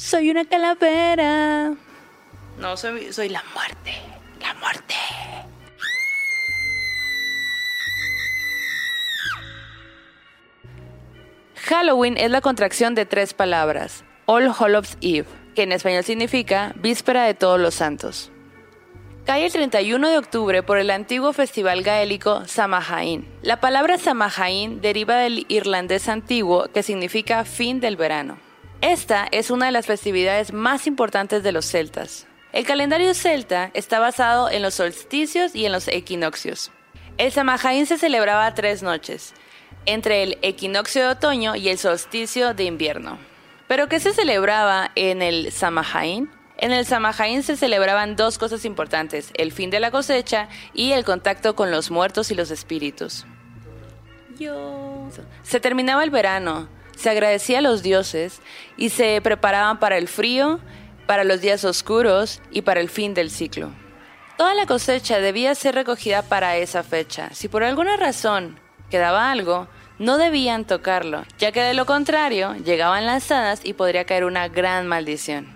Soy una calavera. No, soy, soy la muerte. La muerte. Halloween es la contracción de tres palabras. All Hallows Eve, que en español significa Víspera de Todos los Santos. Cae el 31 de octubre por el antiguo festival gaélico Samhain. La palabra Samhain deriva del irlandés antiguo que significa fin del verano. Esta es una de las festividades más importantes de los celtas. El calendario celta está basado en los solsticios y en los equinoccios. El Samhain se celebraba tres noches, entre el equinoccio de otoño y el solsticio de invierno. ¿Pero qué se celebraba en el Samhain? En el Samhain se celebraban dos cosas importantes, el fin de la cosecha y el contacto con los muertos y los espíritus. Se terminaba el verano, se agradecía a los dioses y se preparaban para el frío, para los días oscuros y para el fin del ciclo. Toda la cosecha debía ser recogida para esa fecha. Si por alguna razón quedaba algo, no debían tocarlo, ya que de lo contrario llegaban las hadas y podría caer una gran maldición.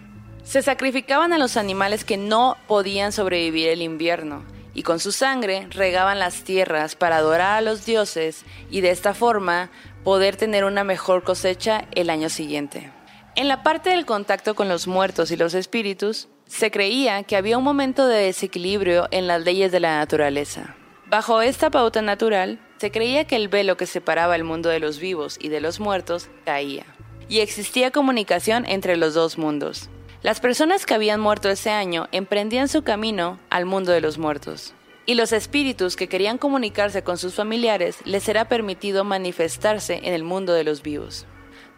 Se sacrificaban a los animales que no podían sobrevivir el invierno, y con su sangre regaban las tierras para adorar a los dioses y de esta forma poder tener una mejor cosecha el año siguiente. En la parte del contacto con los muertos y los espíritus, se creía que había un momento de desequilibrio en las leyes de la naturaleza. Bajo esta pauta natural, se creía que el velo que separaba el mundo de los vivos y de los muertos caía, y existía comunicación entre los dos mundos. Las personas que habían muerto ese año emprendían su camino al mundo de los muertos. Y los espíritus que querían comunicarse con sus familiares les será permitido manifestarse en el mundo de los vivos.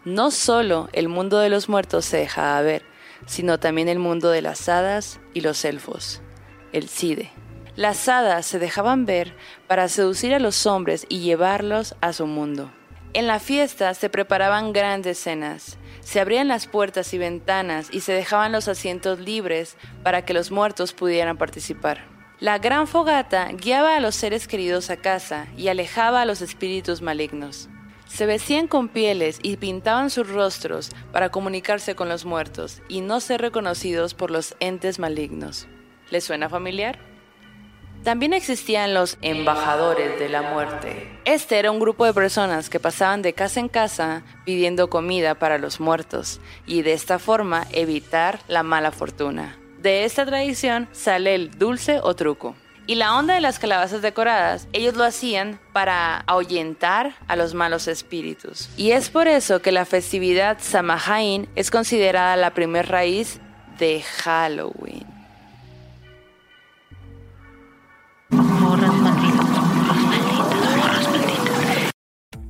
No solo el mundo de los muertos se dejaba ver, sino también el mundo de las hadas y los elfos, el Cide. Las hadas se dejaban ver para seducir a los hombres y llevarlos a su mundo. En la fiesta se preparaban grandes cenas, se abrían las puertas y ventanas y se dejaban los asientos libres para que los muertos pudieran participar. La gran fogata guiaba a los seres queridos a casa y alejaba a los espíritus malignos. Se vestían con pieles y pintaban sus rostros para comunicarse con los muertos y no ser reconocidos por los entes malignos. ¿Les suena familiar? También existían los embajadores de la muerte. Este era un grupo de personas que pasaban de casa en casa pidiendo comida para los muertos y de esta forma evitar la mala fortuna. De esta tradición sale el dulce o truco. Y la onda de las calabazas decoradas, ellos lo hacían para ahuyentar a los malos espíritus. Y es por eso que la festividad Samhain es considerada la primer raíz de Halloween.